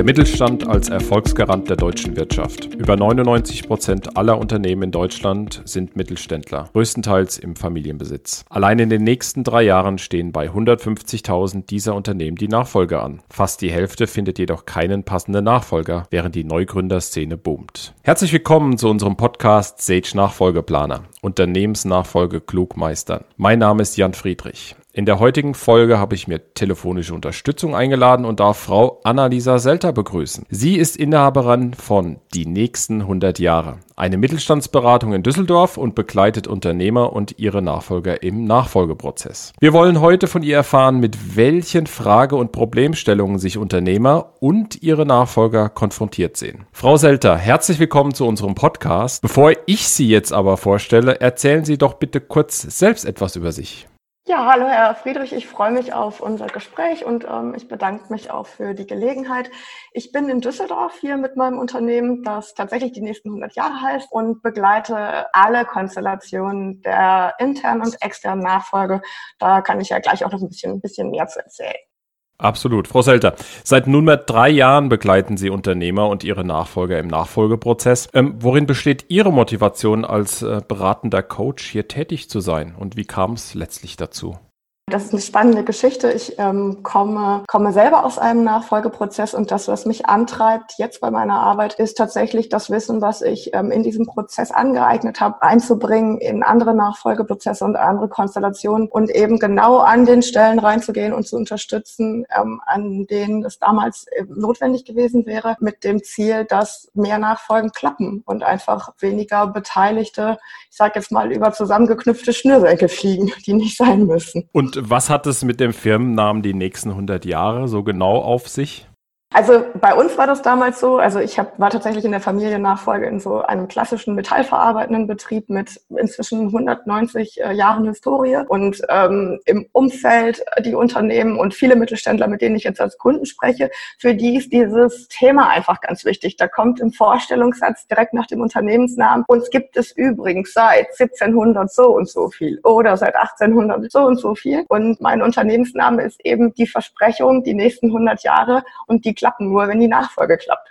Der Mittelstand als Erfolgsgarant der deutschen Wirtschaft. Über 99 Prozent aller Unternehmen in Deutschland sind Mittelständler, größtenteils im Familienbesitz. Allein in den nächsten drei Jahren stehen bei 150.000 dieser Unternehmen die Nachfolge an. Fast die Hälfte findet jedoch keinen passenden Nachfolger, während die Neugründerszene boomt. Herzlich willkommen zu unserem Podcast Sage Nachfolgeplaner, Unternehmensnachfolge klug meistern. Mein Name ist Jan Friedrich. In der heutigen Folge habe ich mir telefonische Unterstützung eingeladen und darf Frau Annalisa Selter begrüßen. Sie ist Inhaberin von Die nächsten 100 Jahre, eine Mittelstandsberatung in Düsseldorf und begleitet Unternehmer und ihre Nachfolger im Nachfolgeprozess. Wir wollen heute von ihr erfahren, mit welchen Frage- und Problemstellungen sich Unternehmer und ihre Nachfolger konfrontiert sehen. Frau Selter, herzlich willkommen zu unserem Podcast. Bevor ich Sie jetzt aber vorstelle, erzählen Sie doch bitte kurz selbst etwas über sich. Ja, hallo Herr Friedrich, ich freue mich auf unser Gespräch und ähm, ich bedanke mich auch für die Gelegenheit. Ich bin in Düsseldorf hier mit meinem Unternehmen, das tatsächlich die nächsten 100 Jahre heißt und begleite alle Konstellationen der internen und externen Nachfolge. Da kann ich ja gleich auch noch ein bisschen, ein bisschen mehr zu erzählen. Absolut. Frau Selter, seit nunmehr drei Jahren begleiten Sie Unternehmer und ihre Nachfolger im Nachfolgeprozess. Ähm, worin besteht Ihre Motivation als äh, beratender Coach, hier tätig zu sein? Und wie kam es letztlich dazu? Das ist eine spannende Geschichte. Ich ähm, komme, komme selber aus einem Nachfolgeprozess und das, was mich antreibt jetzt bei meiner Arbeit, ist tatsächlich das Wissen, was ich ähm, in diesem Prozess angeeignet habe, einzubringen in andere Nachfolgeprozesse und andere Konstellationen und eben genau an den Stellen reinzugehen und zu unterstützen, ähm, an denen es damals äh, notwendig gewesen wäre, mit dem Ziel, dass mehr Nachfolgen klappen und einfach weniger Beteiligte, ich sage jetzt mal, über zusammengeknüpfte Schnürsenkel fliegen, die nicht sein müssen. Und was hat es mit dem Firmennamen die nächsten 100 Jahre so genau auf sich? Also bei uns war das damals so, also ich hab, war tatsächlich in der Familiennachfolge in so einem klassischen metallverarbeitenden Betrieb mit inzwischen 190 äh, Jahren Historie. Und ähm, im Umfeld die Unternehmen und viele Mittelständler, mit denen ich jetzt als Kunden spreche, für die ist dieses Thema einfach ganz wichtig. Da kommt im Vorstellungssatz direkt nach dem Unternehmensnamen, uns gibt es übrigens seit 1700 so und so viel oder seit 1800 so und so viel. Und mein Unternehmensname ist eben die Versprechung, die nächsten 100 Jahre und die klappen nur, wenn die Nachfolge klappt.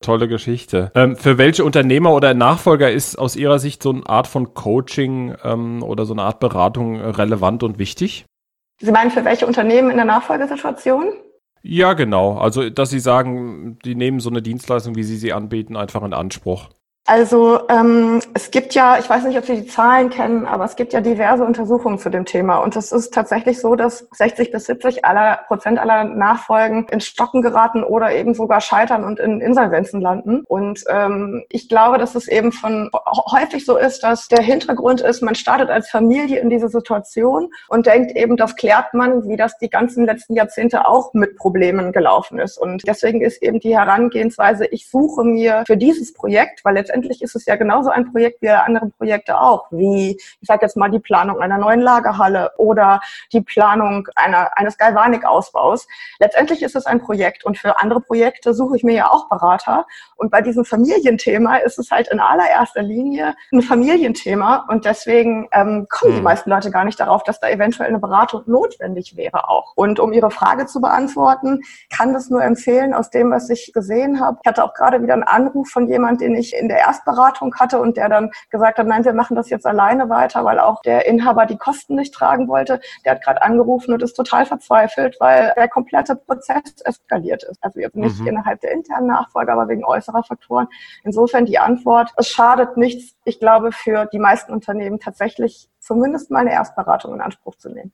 Tolle Geschichte. Ähm, für welche Unternehmer oder Nachfolger ist aus Ihrer Sicht so eine Art von Coaching ähm, oder so eine Art Beratung relevant und wichtig? Sie meinen für welche Unternehmen in der Nachfolgesituation? Ja, genau. Also, dass Sie sagen, die nehmen so eine Dienstleistung, wie Sie sie anbieten, einfach in Anspruch. Also ähm, es gibt ja, ich weiß nicht, ob Sie die Zahlen kennen, aber es gibt ja diverse Untersuchungen zu dem Thema. Und es ist tatsächlich so, dass 60 bis 70 aller Prozent aller Nachfolgen in Stocken geraten oder eben sogar scheitern und in Insolvenzen landen. Und ähm, ich glaube, dass es eben von häufig so ist, dass der Hintergrund ist, man startet als Familie in diese Situation und denkt eben, das klärt man, wie das die ganzen letzten Jahrzehnte auch mit Problemen gelaufen ist. Und deswegen ist eben die Herangehensweise, ich suche mir für dieses Projekt, weil letztendlich letztendlich ist es ja genauso ein Projekt wie andere Projekte auch, wie ich sage jetzt mal die Planung einer neuen Lagerhalle oder die Planung einer, eines Galvanik-Ausbaus. Letztendlich ist es ein Projekt und für andere Projekte suche ich mir ja auch Berater. Und bei diesem Familienthema ist es halt in allererster Linie ein Familienthema und deswegen ähm, kommen die hm. meisten Leute gar nicht darauf, dass da eventuell eine Beratung notwendig wäre auch. Und um Ihre Frage zu beantworten, kann das nur empfehlen aus dem, was ich gesehen habe. Ich hatte auch gerade wieder einen Anruf von jemand, den ich in der Erstberatung hatte und der dann gesagt hat, nein, wir machen das jetzt alleine weiter, weil auch der Inhaber die Kosten nicht tragen wollte. Der hat gerade angerufen und ist total verzweifelt, weil der komplette Prozess eskaliert ist. Also jetzt nicht mhm. innerhalb der internen Nachfolge, aber wegen äußerer Faktoren. Insofern die Antwort, es schadet nichts, ich glaube, für die meisten Unternehmen tatsächlich zumindest mal eine Erstberatung in Anspruch zu nehmen.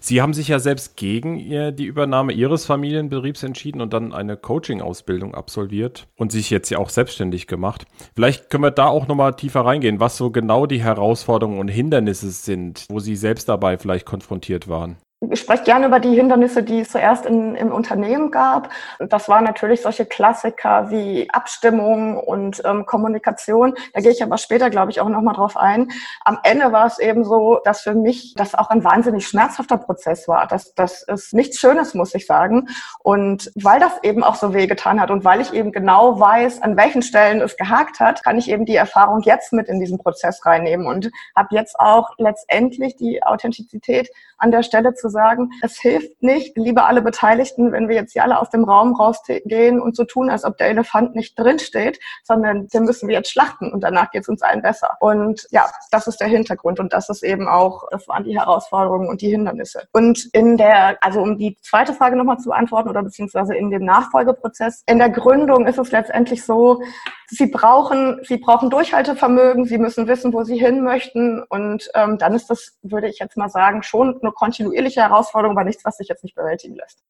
Sie haben sich ja selbst gegen die Übernahme Ihres Familienbetriebs entschieden und dann eine Coaching-Ausbildung absolviert und sich jetzt ja auch selbstständig gemacht. Vielleicht können wir da auch nochmal tiefer reingehen, was so genau die Herausforderungen und Hindernisse sind, wo Sie selbst dabei vielleicht konfrontiert waren. Ich spreche gerne über die Hindernisse, die es zuerst in, im Unternehmen gab. Das waren natürlich solche Klassiker wie Abstimmung und ähm, Kommunikation. Da gehe ich aber später, glaube ich, auch nochmal drauf ein. Am Ende war es eben so, dass für mich das auch ein wahnsinnig schmerzhafter Prozess war. Das, das ist nichts Schönes, muss ich sagen. Und weil das eben auch so wehgetan hat und weil ich eben genau weiß, an welchen Stellen es gehakt hat, kann ich eben die Erfahrung jetzt mit in diesen Prozess reinnehmen und habe jetzt auch letztendlich die Authentizität an der Stelle zu sagen, es hilft nicht, liebe alle Beteiligten, wenn wir jetzt hier alle aus dem Raum rausgehen und so tun, als ob der Elefant nicht drinsteht, sondern den müssen wir jetzt schlachten und danach geht es uns allen besser. Und ja, das ist der Hintergrund und das ist eben auch, das waren die Herausforderungen und die Hindernisse. Und in der, also um die zweite Frage nochmal zu beantworten oder beziehungsweise in dem Nachfolgeprozess, in der Gründung ist es letztendlich so, sie brauchen, sie brauchen Durchhaltevermögen, sie müssen wissen, wo sie hin möchten und ähm, dann ist das, würde ich jetzt mal sagen, schon eine kontinuierliche Herausforderung, aber nichts, was sich jetzt nicht bewältigen lässt.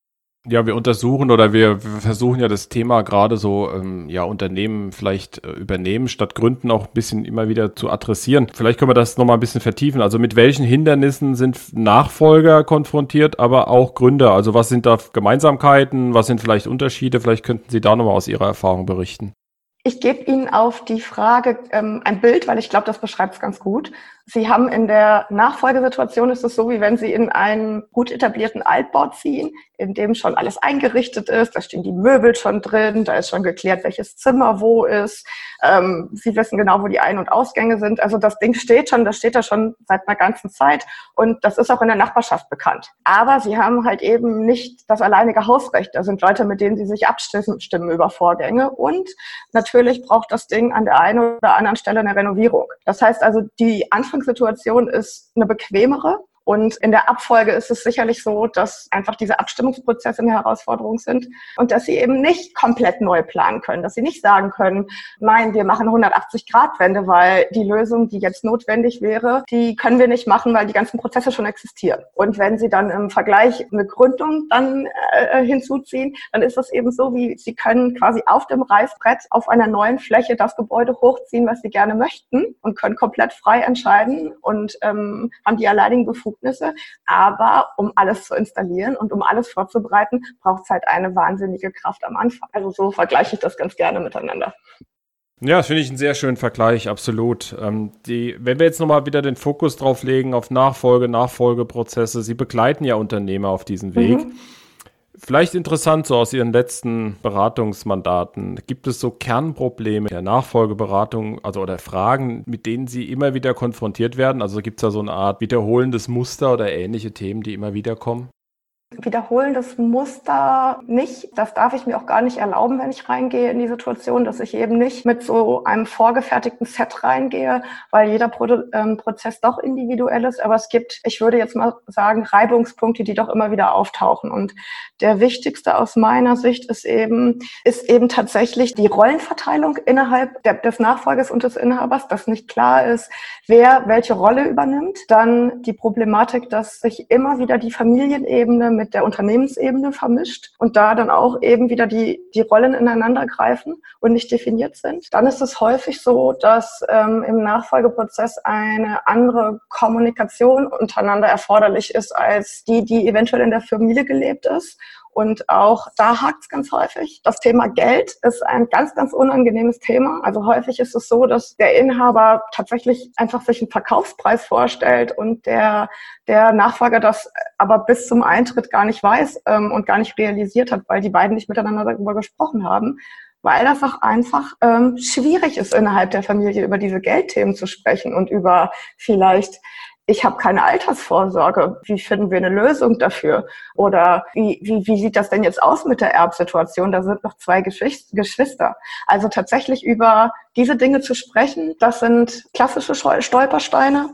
Ja, wir untersuchen oder wir, wir versuchen ja das Thema gerade so, ähm, ja, Unternehmen vielleicht äh, übernehmen, statt Gründen auch ein bisschen immer wieder zu adressieren. Vielleicht können wir das nochmal ein bisschen vertiefen. Also mit welchen Hindernissen sind Nachfolger konfrontiert, aber auch Gründer? Also was sind da Gemeinsamkeiten? Was sind vielleicht Unterschiede? Vielleicht könnten Sie da nochmal aus Ihrer Erfahrung berichten. Ich gebe Ihnen auf die Frage ähm, ein Bild, weil ich glaube, das beschreibt es ganz gut. Sie haben in der Nachfolgesituation ist es so, wie wenn Sie in einen gut etablierten Altbau ziehen, in dem schon alles eingerichtet ist. Da stehen die Möbel schon drin, da ist schon geklärt, welches Zimmer wo ist. Ähm, Sie wissen genau, wo die Ein- und Ausgänge sind. Also das Ding steht schon, das steht da schon seit einer ganzen Zeit und das ist auch in der Nachbarschaft bekannt. Aber Sie haben halt eben nicht das alleinige Hausrecht. Da sind Leute, mit denen Sie sich abstimmen über Vorgänge und natürlich braucht das Ding an der einen oder anderen Stelle eine Renovierung. Das heißt also, die Anfang Anfangssituation ist eine bequemere. Und in der Abfolge ist es sicherlich so, dass einfach diese Abstimmungsprozesse eine Herausforderung sind und dass sie eben nicht komplett neu planen können, dass sie nicht sagen können, nein, wir machen 180 Grad Wende, weil die Lösung, die jetzt notwendig wäre, die können wir nicht machen, weil die ganzen Prozesse schon existieren. Und wenn sie dann im Vergleich eine Gründung dann äh, hinzuziehen, dann ist es eben so, wie sie können quasi auf dem Reißbrett auf einer neuen Fläche das Gebäude hochziehen, was sie gerne möchten und können komplett frei entscheiden und ähm, haben die alleinigen Befugnisse Befugnisse. Aber um alles zu installieren und um alles vorzubereiten, braucht es halt eine wahnsinnige Kraft am Anfang. Also so vergleiche ich das ganz gerne miteinander. Ja, das finde ich einen sehr schönen Vergleich, absolut. Ähm, die, wenn wir jetzt nochmal wieder den Fokus drauf legen auf Nachfolge, Nachfolgeprozesse, Sie begleiten ja Unternehmer auf diesem Weg. Mhm. Vielleicht interessant so aus Ihren letzten Beratungsmandaten. Gibt es so Kernprobleme der Nachfolgeberatung, also oder Fragen, mit denen Sie immer wieder konfrontiert werden? Also gibt es da so eine Art wiederholendes Muster oder ähnliche Themen, die immer wieder kommen? Wiederholendes Muster nicht. Das darf ich mir auch gar nicht erlauben, wenn ich reingehe in die Situation, dass ich eben nicht mit so einem vorgefertigten Set reingehe, weil jeder Pro ähm, Prozess doch individuell ist. Aber es gibt, ich würde jetzt mal sagen, Reibungspunkte, die doch immer wieder auftauchen. Und der wichtigste aus meiner Sicht ist eben, ist eben tatsächlich die Rollenverteilung innerhalb der, des Nachfolgers und des Inhabers, dass nicht klar ist, wer welche Rolle übernimmt. Dann die Problematik, dass sich immer wieder die Familienebene mit mit der Unternehmensebene vermischt und da dann auch eben wieder die, die Rollen ineinander greifen und nicht definiert sind. Dann ist es häufig so, dass ähm, im Nachfolgeprozess eine andere Kommunikation untereinander erforderlich ist als die, die eventuell in der Familie gelebt ist und auch da hakt es ganz häufig. Das Thema Geld ist ein ganz, ganz unangenehmes Thema. Also häufig ist es so, dass der Inhaber tatsächlich einfach sich einen Verkaufspreis vorstellt und der, der Nachfolger das aber bis zum Eintritt gar nicht weiß ähm, und gar nicht realisiert hat, weil die beiden nicht miteinander darüber gesprochen haben weil das auch einfach ähm, schwierig ist, innerhalb der Familie über diese Geldthemen zu sprechen und über vielleicht ich habe keine Altersvorsorge. Wie finden wir eine Lösung dafür? Oder wie, wie, wie sieht das denn jetzt aus mit der Erbsituation? Da sind noch zwei Geschwister. Also tatsächlich über diese Dinge zu sprechen, das sind klassische Stolpersteine.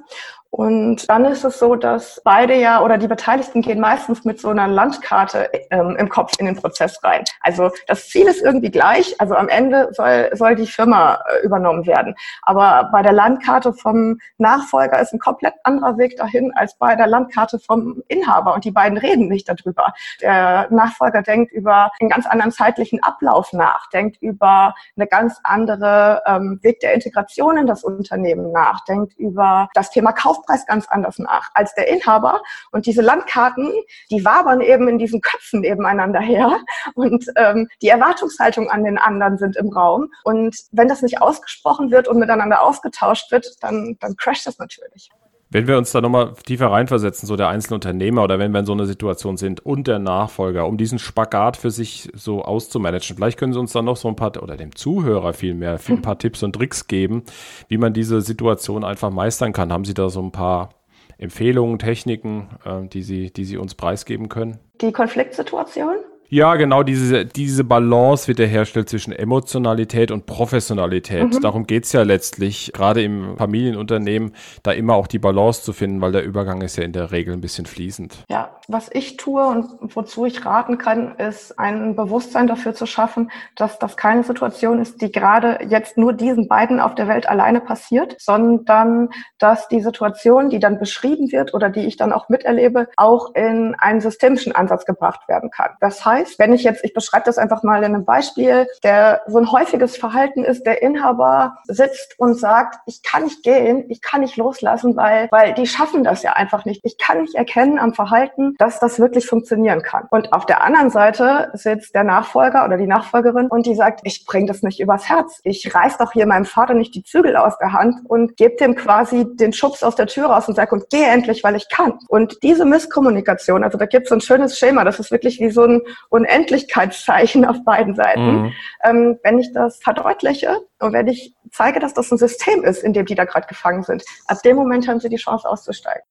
Und dann ist es so, dass beide ja oder die Beteiligten gehen meistens mit so einer Landkarte ähm, im Kopf in den Prozess rein. Also das Ziel ist irgendwie gleich. Also am Ende soll, soll die Firma äh, übernommen werden. Aber bei der Landkarte vom Nachfolger ist ein komplett anderer Weg dahin als bei der Landkarte vom Inhaber. Und die beiden reden nicht darüber. Der Nachfolger denkt über einen ganz anderen zeitlichen Ablauf nach, denkt über eine ganz andere ähm, Weg der Integration in das Unternehmen nach, denkt über das Thema Kauf Kaufpreis ganz anders nach als der Inhaber. Und diese Landkarten, die wabern eben in diesen Köpfen nebeneinander her. Und ähm, die Erwartungshaltung an den anderen sind im Raum. Und wenn das nicht ausgesprochen wird und miteinander ausgetauscht wird, dann, dann crasht das natürlich. Wenn wir uns da nochmal tiefer reinversetzen, so der einzelne Unternehmer oder wenn wir in so einer Situation sind und der Nachfolger, um diesen Spagat für sich so auszumanagen, vielleicht können Sie uns dann noch so ein paar, oder dem Zuhörer vielmehr, ein paar Tipps und Tricks geben, wie man diese Situation einfach meistern kann. Haben Sie da so ein paar Empfehlungen, Techniken, äh, die, Sie, die Sie uns preisgeben können? Die Konfliktsituation? Ja, genau, diese, diese Balance wiederherstellt zwischen Emotionalität und Professionalität. Mhm. Darum geht's ja letztlich, gerade im Familienunternehmen, da immer auch die Balance zu finden, weil der Übergang ist ja in der Regel ein bisschen fließend. Ja, was ich tue und wozu ich raten kann, ist ein Bewusstsein dafür zu schaffen, dass das keine Situation ist, die gerade jetzt nur diesen beiden auf der Welt alleine passiert, sondern dass die Situation, die dann beschrieben wird oder die ich dann auch miterlebe, auch in einen systemischen Ansatz gebracht werden kann. Das heißt, wenn ich jetzt, ich beschreibe das einfach mal in einem Beispiel, der so ein häufiges Verhalten ist, der Inhaber sitzt und sagt, ich kann nicht gehen, ich kann nicht loslassen, weil, weil die schaffen das ja einfach nicht. Ich kann nicht erkennen am Verhalten, dass das wirklich funktionieren kann. Und auf der anderen Seite sitzt der Nachfolger oder die Nachfolgerin und die sagt, ich bringe das nicht übers Herz. Ich reiß doch hier meinem Vater nicht die Zügel aus der Hand und gebe dem quasi den Schubs aus der Tür raus und sage, und geh endlich, weil ich kann. Und diese Misskommunikation, also da gibt es so ein schönes Schema, das ist wirklich wie so ein Unendlichkeitszeichen auf beiden Seiten. Mhm. Ähm, wenn ich das verdeutliche und wenn ich zeige, dass das ein System ist, in dem die da gerade gefangen sind, ab dem Moment haben sie die Chance auszusteigen.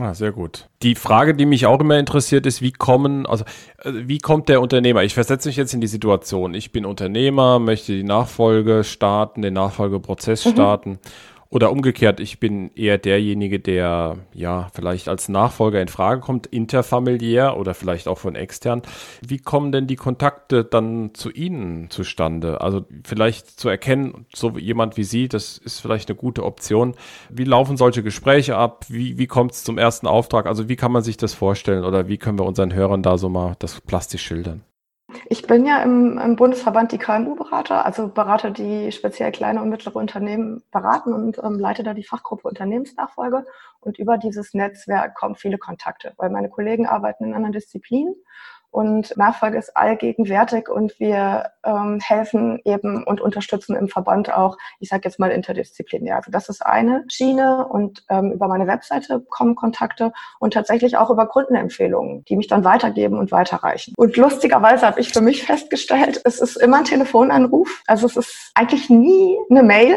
Ah, sehr gut. Die Frage, die mich auch immer interessiert, ist, wie kommen, also äh, wie kommt der Unternehmer? Ich versetze mich jetzt in die Situation. Ich bin Unternehmer, möchte die Nachfolge starten, den Nachfolgeprozess mhm. Oder umgekehrt, ich bin eher derjenige, der ja vielleicht als Nachfolger in Frage kommt, interfamiliär oder vielleicht auch von extern. Wie kommen denn die Kontakte dann zu Ihnen zustande? Also vielleicht zu erkennen, so jemand wie Sie, das ist vielleicht eine gute Option. Wie laufen solche Gespräche ab? Wie, wie kommt es zum ersten Auftrag? Also wie kann man sich das vorstellen oder wie können wir unseren Hörern da so mal das plastisch schildern? Ich bin ja im, im Bundesverband die KMU-Berater, also Berater, die speziell kleine und mittlere Unternehmen beraten und ähm, leite da die Fachgruppe Unternehmensnachfolge. Und über dieses Netzwerk kommen viele Kontakte, weil meine Kollegen arbeiten in anderen Disziplinen und Nachfolge ist allgegenwärtig und wir ähm, helfen eben und unterstützen im Verband auch, ich sage jetzt mal interdisziplinär. Also das ist eine Schiene und ähm, über meine Webseite kommen Kontakte und tatsächlich auch über Kundenempfehlungen, die mich dann weitergeben und weiterreichen. Und lustigerweise habe ich für mich festgestellt, es ist immer ein Telefonanruf. Also es ist eigentlich nie eine Mail.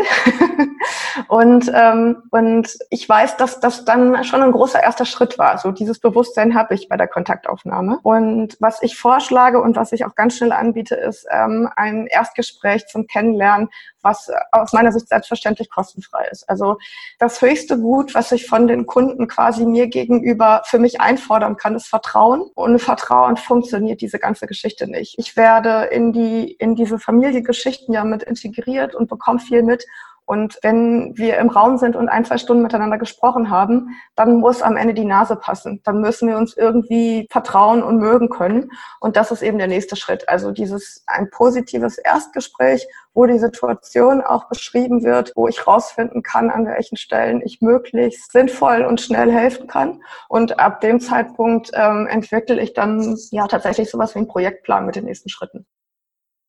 und, ähm, und ich weiß, dass das dann schon ein großer erster Schritt war. So dieses Bewusstsein habe ich bei der Kontaktaufnahme. Und was ich vorschlage und was ich auch ganz schnell anbiete, ist ähm, ein Erstgespräch zum Kennenlernen, was aus meiner Sicht selbstverständlich kostenfrei ist. Also das höchste Gut, was ich von den Kunden quasi mir gegenüber für mich einfordern kann, ist Vertrauen. Ohne Vertrauen funktioniert diese ganze Geschichte nicht. Ich werde in die, in diese Familiengeschichten ja mit integriert und bekomme viel mit und wenn wir im Raum sind und ein, zwei Stunden miteinander gesprochen haben, dann muss am Ende die Nase passen. Dann müssen wir uns irgendwie vertrauen und mögen können. Und das ist eben der nächste Schritt. Also dieses ein positives Erstgespräch, wo die Situation auch beschrieben wird, wo ich rausfinden kann, an welchen Stellen ich möglichst sinnvoll und schnell helfen kann. Und ab dem Zeitpunkt ähm, entwickle ich dann ja tatsächlich sowas wie einen Projektplan mit den nächsten Schritten.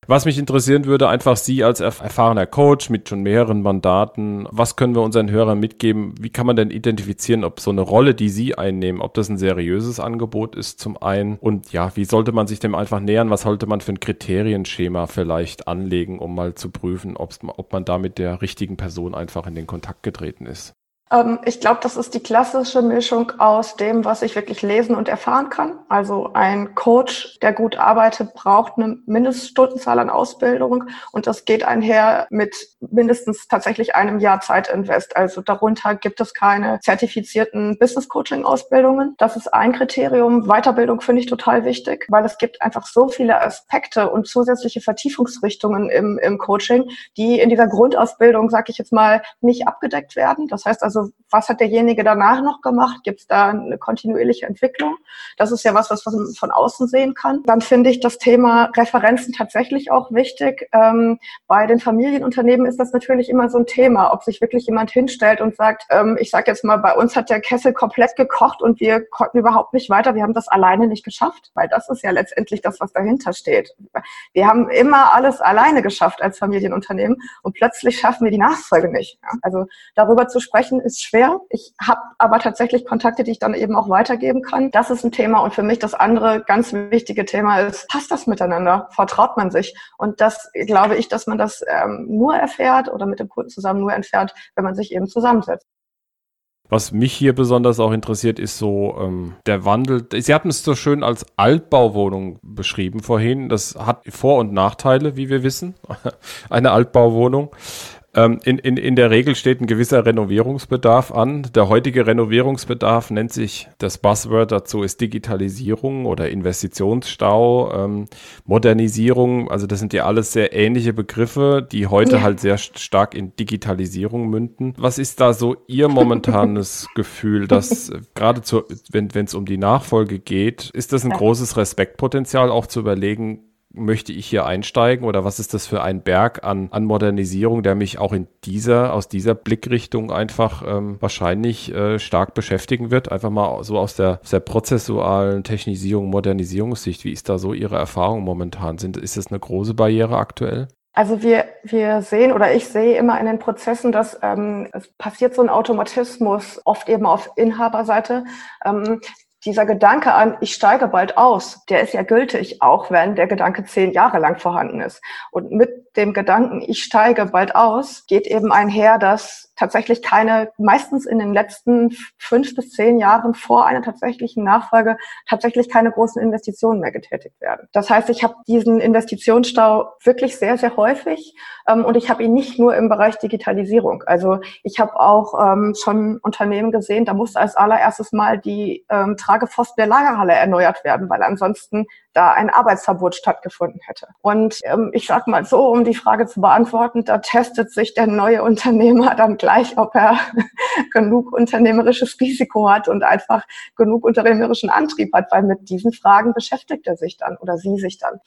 Was mich interessieren würde, einfach Sie als erfahrener Coach mit schon mehreren Mandaten, was können wir unseren Hörern mitgeben? Wie kann man denn identifizieren, ob so eine Rolle, die Sie einnehmen, ob das ein seriöses Angebot ist zum einen? Und ja, wie sollte man sich dem einfach nähern? Was sollte man für ein Kriterienschema vielleicht anlegen, um mal zu prüfen, ob man da mit der richtigen Person einfach in den Kontakt getreten ist? Ähm, ich glaube, das ist die klassische Mischung aus dem, was ich wirklich lesen und erfahren kann. Also ein Coach, der gut arbeitet, braucht eine Mindeststundenzahl an Ausbildung und das geht einher mit mindestens tatsächlich einem Jahr Zeitinvest. Also darunter gibt es keine zertifizierten Business Coaching Ausbildungen. Das ist ein Kriterium. Weiterbildung finde ich total wichtig, weil es gibt einfach so viele Aspekte und zusätzliche Vertiefungsrichtungen im, im Coaching, die in dieser Grundausbildung, sage ich jetzt mal, nicht abgedeckt werden. Das heißt also, was hat derjenige danach noch gemacht? Gibt es da eine kontinuierliche Entwicklung? Das ist ja was, was man von außen sehen kann. Dann finde ich das Thema Referenzen tatsächlich auch wichtig. Ähm, bei den Familienunternehmen ist das natürlich immer so ein Thema, ob sich wirklich jemand hinstellt und sagt, ähm, ich sage jetzt mal, bei uns hat der Kessel komplett gekocht und wir konnten überhaupt nicht weiter. Wir haben das alleine nicht geschafft, weil das ist ja letztendlich das, was dahinter steht. Wir haben immer alles alleine geschafft als Familienunternehmen und plötzlich schaffen wir die Nachfolge nicht. Ja? Also darüber zu sprechen ist ist schwer. Ich habe aber tatsächlich Kontakte, die ich dann eben auch weitergeben kann. Das ist ein Thema. Und für mich das andere ganz wichtige Thema ist, passt das miteinander? Vertraut man sich? Und das glaube ich, dass man das ähm, nur erfährt oder mit dem Kunden zusammen nur entfernt, wenn man sich eben zusammensetzt. Was mich hier besonders auch interessiert, ist so ähm, der Wandel. Sie hatten es so schön als Altbauwohnung beschrieben vorhin. Das hat Vor- und Nachteile, wie wir wissen. Eine Altbauwohnung. Ähm, in, in, in der Regel steht ein gewisser Renovierungsbedarf an. Der heutige Renovierungsbedarf nennt sich, das Buzzword dazu ist Digitalisierung oder Investitionsstau, ähm, Modernisierung. Also das sind ja alles sehr ähnliche Begriffe, die heute ja. halt sehr stark in Digitalisierung münden. Was ist da so Ihr momentanes Gefühl, dass äh, gerade wenn es um die Nachfolge geht, ist das ein großes Respektpotenzial auch zu überlegen, möchte ich hier einsteigen oder was ist das für ein Berg an, an Modernisierung, der mich auch in dieser, aus dieser Blickrichtung einfach ähm, wahrscheinlich äh, stark beschäftigen wird? Einfach mal so aus der, aus der prozessualen Technisierung, Modernisierungssicht. Wie ist da so Ihre Erfahrung momentan? Sind, ist das eine große Barriere aktuell? Also wir, wir sehen oder ich sehe immer in den Prozessen, dass ähm, es passiert so ein Automatismus, oft eben auf Inhaberseite, ähm, dieser Gedanke an, ich steige bald aus, der ist ja gültig, auch wenn der Gedanke zehn Jahre lang vorhanden ist. Und mit dem Gedanken, ich steige bald aus, geht eben einher, dass tatsächlich keine, meistens in den letzten fünf bis zehn Jahren vor einer tatsächlichen Nachfolge tatsächlich keine großen Investitionen mehr getätigt werden. Das heißt, ich habe diesen Investitionsstau wirklich sehr, sehr häufig ähm, und ich habe ihn nicht nur im Bereich Digitalisierung. Also ich habe auch ähm, schon Unternehmen gesehen, da musste als allererstes mal die ähm, Tragepfosten der Lagerhalle erneuert werden, weil ansonsten da ein Arbeitsverbot stattgefunden hätte. Und ähm, ich sage mal so, um die Frage zu beantworten, da testet sich der neue Unternehmer dann gleich, ob er genug unternehmerisches Risiko hat und einfach genug unternehmerischen Antrieb hat, weil mit diesen Fragen beschäftigt er sich dann oder sie sich dann.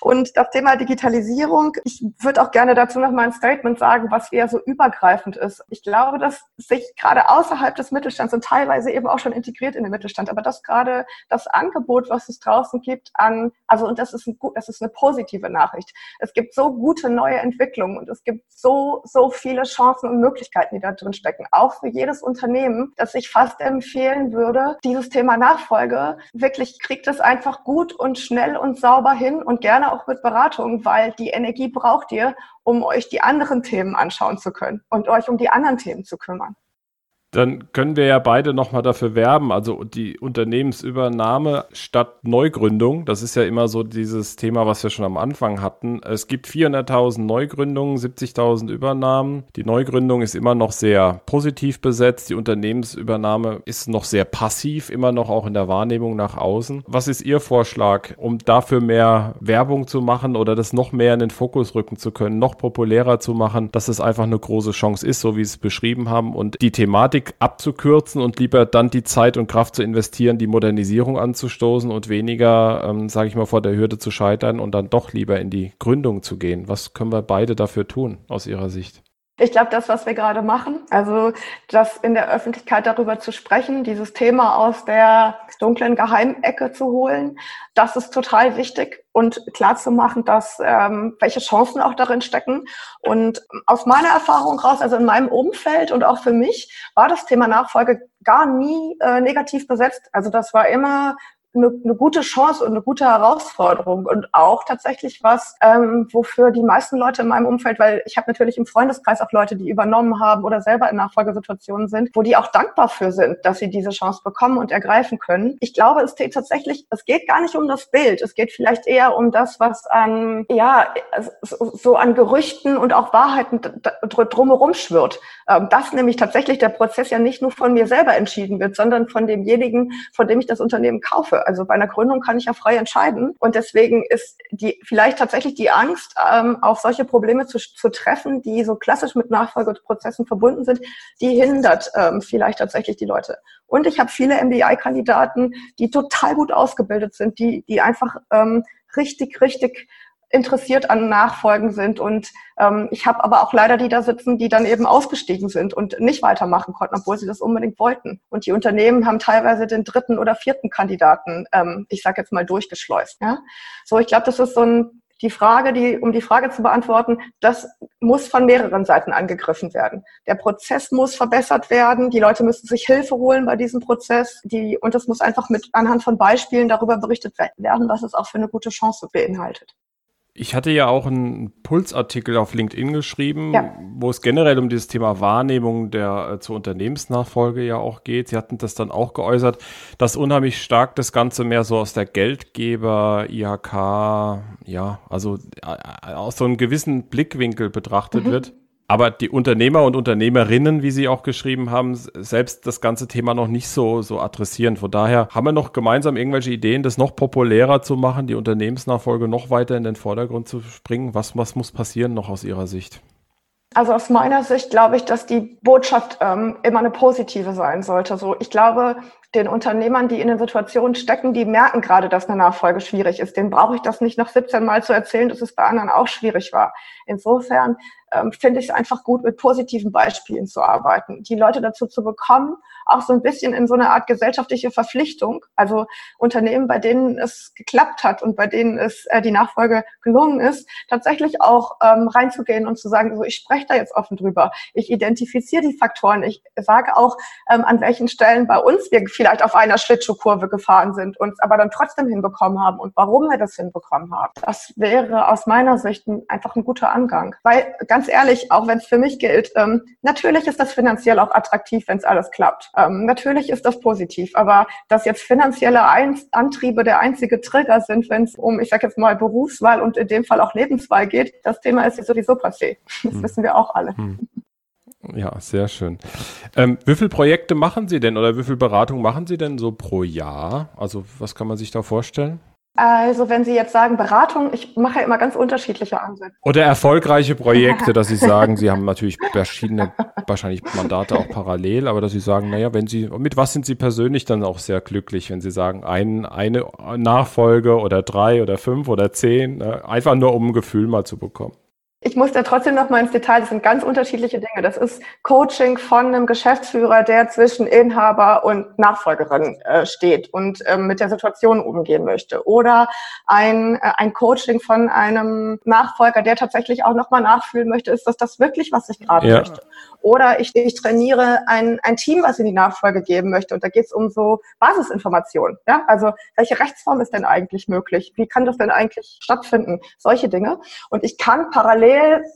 Und das Thema Digitalisierung, ich würde auch gerne dazu noch mal ein Statement sagen, was eher so übergreifend ist. Ich glaube, dass sich gerade außerhalb des Mittelstands und teilweise eben auch schon integriert in den Mittelstand, aber dass gerade das Angebot, was es draußen gibt, an an, also und das ist, ein, das ist eine positive Nachricht. Es gibt so gute neue Entwicklungen und es gibt so, so viele Chancen und Möglichkeiten, die da drin stecken, auch für jedes Unternehmen, dass ich fast empfehlen würde, dieses Thema Nachfolge. Wirklich kriegt es einfach gut und schnell und sauber hin und gerne auch mit Beratung, weil die Energie braucht ihr, um euch die anderen Themen anschauen zu können und euch um die anderen Themen zu kümmern dann können wir ja beide nochmal dafür werben. Also die Unternehmensübernahme statt Neugründung, das ist ja immer so dieses Thema, was wir schon am Anfang hatten. Es gibt 400.000 Neugründungen, 70.000 Übernahmen. Die Neugründung ist immer noch sehr positiv besetzt. Die Unternehmensübernahme ist noch sehr passiv, immer noch auch in der Wahrnehmung nach außen. Was ist Ihr Vorschlag, um dafür mehr Werbung zu machen oder das noch mehr in den Fokus rücken zu können, noch populärer zu machen, dass es einfach eine große Chance ist, so wie Sie es beschrieben haben und die Thematik Weg abzukürzen und lieber dann die Zeit und Kraft zu investieren, die Modernisierung anzustoßen und weniger, ähm, sage ich mal, vor der Hürde zu scheitern und dann doch lieber in die Gründung zu gehen. Was können wir beide dafür tun aus Ihrer Sicht? Ich glaube, das, was wir gerade machen, also das in der Öffentlichkeit darüber zu sprechen, dieses Thema aus der dunklen Geheimecke zu holen, das ist total wichtig und klar zu machen, dass ähm, welche Chancen auch darin stecken. Und aus meiner Erfahrung raus, also in meinem Umfeld und auch für mich, war das Thema Nachfolge gar nie äh, negativ besetzt. Also das war immer eine, eine gute Chance und eine gute Herausforderung und auch tatsächlich was, ähm, wofür die meisten Leute in meinem Umfeld, weil ich habe natürlich im Freundeskreis auch Leute, die übernommen haben oder selber in Nachfolgesituationen sind, wo die auch dankbar für sind, dass sie diese Chance bekommen und ergreifen können. Ich glaube, es geht tatsächlich, es geht gar nicht um das Bild, es geht vielleicht eher um das, was an, ja, so an Gerüchten und auch Wahrheiten drumherum schwirrt. Ähm, dass nämlich tatsächlich der Prozess ja nicht nur von mir selber entschieden wird, sondern von demjenigen, von dem ich das Unternehmen kaufe. Also bei einer Gründung kann ich ja frei entscheiden. Und deswegen ist die vielleicht tatsächlich die Angst, ähm, auf solche Probleme zu, zu treffen, die so klassisch mit Nachfolgeprozessen verbunden sind, die hindert ähm, vielleicht tatsächlich die Leute. Und ich habe viele MBI-Kandidaten, die total gut ausgebildet sind, die, die einfach ähm, richtig, richtig interessiert an Nachfolgen sind. Und ähm, ich habe aber auch leider die da sitzen, die dann eben ausgestiegen sind und nicht weitermachen konnten, obwohl sie das unbedingt wollten. Und die Unternehmen haben teilweise den dritten oder vierten Kandidaten, ähm, ich sage jetzt mal, durchgeschleust. Ja? So, ich glaube, das ist so ein die Frage, die, um die Frage zu beantworten, das muss von mehreren Seiten angegriffen werden. Der Prozess muss verbessert werden. Die Leute müssen sich Hilfe holen bei diesem Prozess. Die, und es muss einfach mit anhand von Beispielen darüber berichtet werden, was es auch für eine gute Chance beinhaltet. Ich hatte ja auch einen Pulsartikel auf LinkedIn geschrieben, ja. wo es generell um dieses Thema Wahrnehmung der äh, zur Unternehmensnachfolge ja auch geht. Sie hatten das dann auch geäußert, dass unheimlich stark das Ganze mehr so aus der Geldgeber, IHK, ja, also äh, aus so einem gewissen Blickwinkel betrachtet mhm. wird aber die Unternehmer und Unternehmerinnen, wie Sie auch geschrieben haben, selbst das ganze Thema noch nicht so, so adressieren. Von daher haben wir noch gemeinsam irgendwelche Ideen, das noch populärer zu machen, die Unternehmensnachfolge noch weiter in den Vordergrund zu springen. Was, was muss passieren noch aus Ihrer Sicht? Also aus meiner Sicht glaube ich, dass die Botschaft ähm, immer eine positive sein sollte. So, ich glaube, den Unternehmern, die in den Situationen stecken, die merken gerade, dass eine Nachfolge schwierig ist. Den brauche ich das nicht noch 17 Mal zu erzählen, dass es bei anderen auch schwierig war. Insofern ähm, finde ich es einfach gut, mit positiven Beispielen zu arbeiten, die Leute dazu zu bekommen, auch so ein bisschen in so eine Art gesellschaftliche Verpflichtung, also Unternehmen, bei denen es geklappt hat und bei denen es äh, die Nachfolge gelungen ist, tatsächlich auch ähm, reinzugehen und zu sagen, so ich spreche da jetzt offen drüber, ich identifiziere die Faktoren, ich sage auch, ähm, an welchen Stellen bei uns wir vielleicht auf einer Schlittschuhkurve gefahren sind, uns aber dann trotzdem hinbekommen haben und warum wir das hinbekommen haben. Das wäre aus meiner Sicht einfach ein guter Angang, weil ganz ganz ehrlich, auch wenn es für mich gilt, ähm, natürlich ist das finanziell auch attraktiv, wenn es alles klappt. Ähm, natürlich ist das positiv, aber dass jetzt finanzielle Ein Antriebe der einzige Trigger sind, wenn es um, ich sage jetzt mal, Berufswahl und in dem Fall auch Lebenswahl geht, das Thema ist sowieso passé. Das hm. wissen wir auch alle. Hm. Ja, sehr schön. Ähm, wie viele Projekte machen Sie denn oder wie viele Beratungen machen Sie denn so pro Jahr? Also was kann man sich da vorstellen? Also wenn Sie jetzt sagen Beratung, ich mache ja immer ganz unterschiedliche Ansätze. Oder erfolgreiche Projekte, dass Sie sagen, Sie haben natürlich verschiedene, wahrscheinlich Mandate auch parallel, aber dass Sie sagen, naja, wenn Sie, mit was sind Sie persönlich dann auch sehr glücklich, wenn Sie sagen, ein, eine Nachfolge oder drei oder fünf oder zehn, ne? einfach nur um ein Gefühl mal zu bekommen. Ich muss da trotzdem noch mal ins Detail. Das sind ganz unterschiedliche Dinge. Das ist Coaching von einem Geschäftsführer, der zwischen Inhaber und Nachfolgerin äh, steht und ähm, mit der Situation umgehen möchte. Oder ein, äh, ein Coaching von einem Nachfolger, der tatsächlich auch noch mal nachfühlen möchte, ist das das wirklich, was ich gerade ja. möchte? Oder ich, ich trainiere ein, ein Team, was in die Nachfolge geben möchte. Und da geht es um so Basisinformationen. Ja? Also welche Rechtsform ist denn eigentlich möglich? Wie kann das denn eigentlich stattfinden? Solche Dinge. Und ich kann parallel,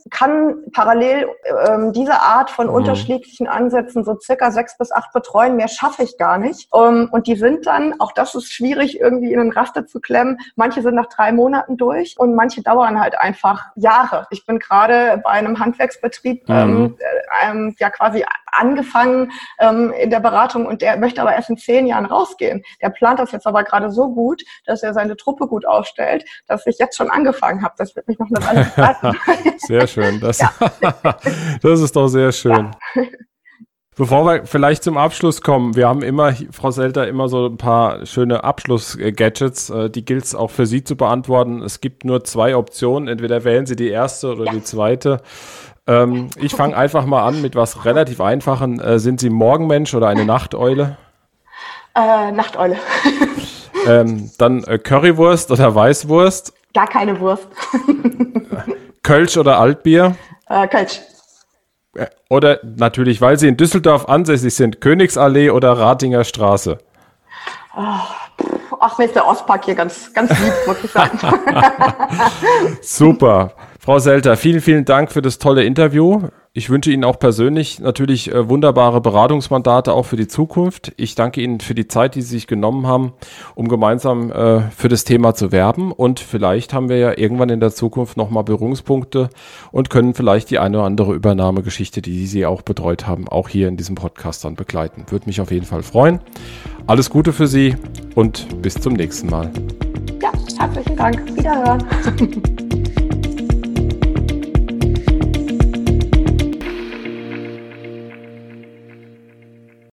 kann parallel ähm, diese Art von mhm. unterschiedlichen Ansätzen so circa sechs bis acht betreuen. Mehr schaffe ich gar nicht. Um, und die sind dann, auch das ist schwierig, irgendwie in einen Raster zu klemmen. Manche sind nach drei Monaten durch und manche dauern halt einfach Jahre. Ich bin gerade bei einem Handwerksbetrieb, mhm. ähm, äh, ähm, ja quasi angefangen ähm, in der Beratung und der möchte aber erst in zehn Jahren rausgehen. Der plant das jetzt aber gerade so gut, dass er seine Truppe gut aufstellt, dass ich jetzt schon angefangen habe. Das wird mich noch eine Weile. sehr schön. Das, das ist doch sehr schön. Ja. Bevor wir vielleicht zum Abschluss kommen, wir haben immer, Frau Selter, immer so ein paar schöne Abschluss-Gadgets. Äh, die gilt es auch für Sie zu beantworten. Es gibt nur zwei Optionen. Entweder wählen Sie die erste oder ja. die zweite. Ähm, ich fange einfach mal an mit was relativ Einfachen. Äh, sind Sie Morgenmensch oder eine Nachteule? Äh, Nachteule. ähm, dann äh, Currywurst oder Weißwurst? Gar keine Wurst. Kölsch oder Altbier? Äh, Kölsch. Äh, oder natürlich, weil Sie in Düsseldorf ansässig sind, Königsallee oder Ratinger Straße? Ach, mir ist der Ostpark hier ganz, ganz lieb, muss ich sagen. Super. Frau Selter, vielen, vielen Dank für das tolle Interview. Ich wünsche Ihnen auch persönlich natürlich äh, wunderbare Beratungsmandate auch für die Zukunft. Ich danke Ihnen für die Zeit, die Sie sich genommen haben, um gemeinsam äh, für das Thema zu werben. Und vielleicht haben wir ja irgendwann in der Zukunft nochmal Berührungspunkte und können vielleicht die eine oder andere Übernahmegeschichte, die Sie auch betreut haben, auch hier in diesem Podcast dann begleiten. Würde mich auf jeden Fall freuen. Alles Gute für Sie und bis zum nächsten Mal. Ja, herzlichen Dank. Wiederhören.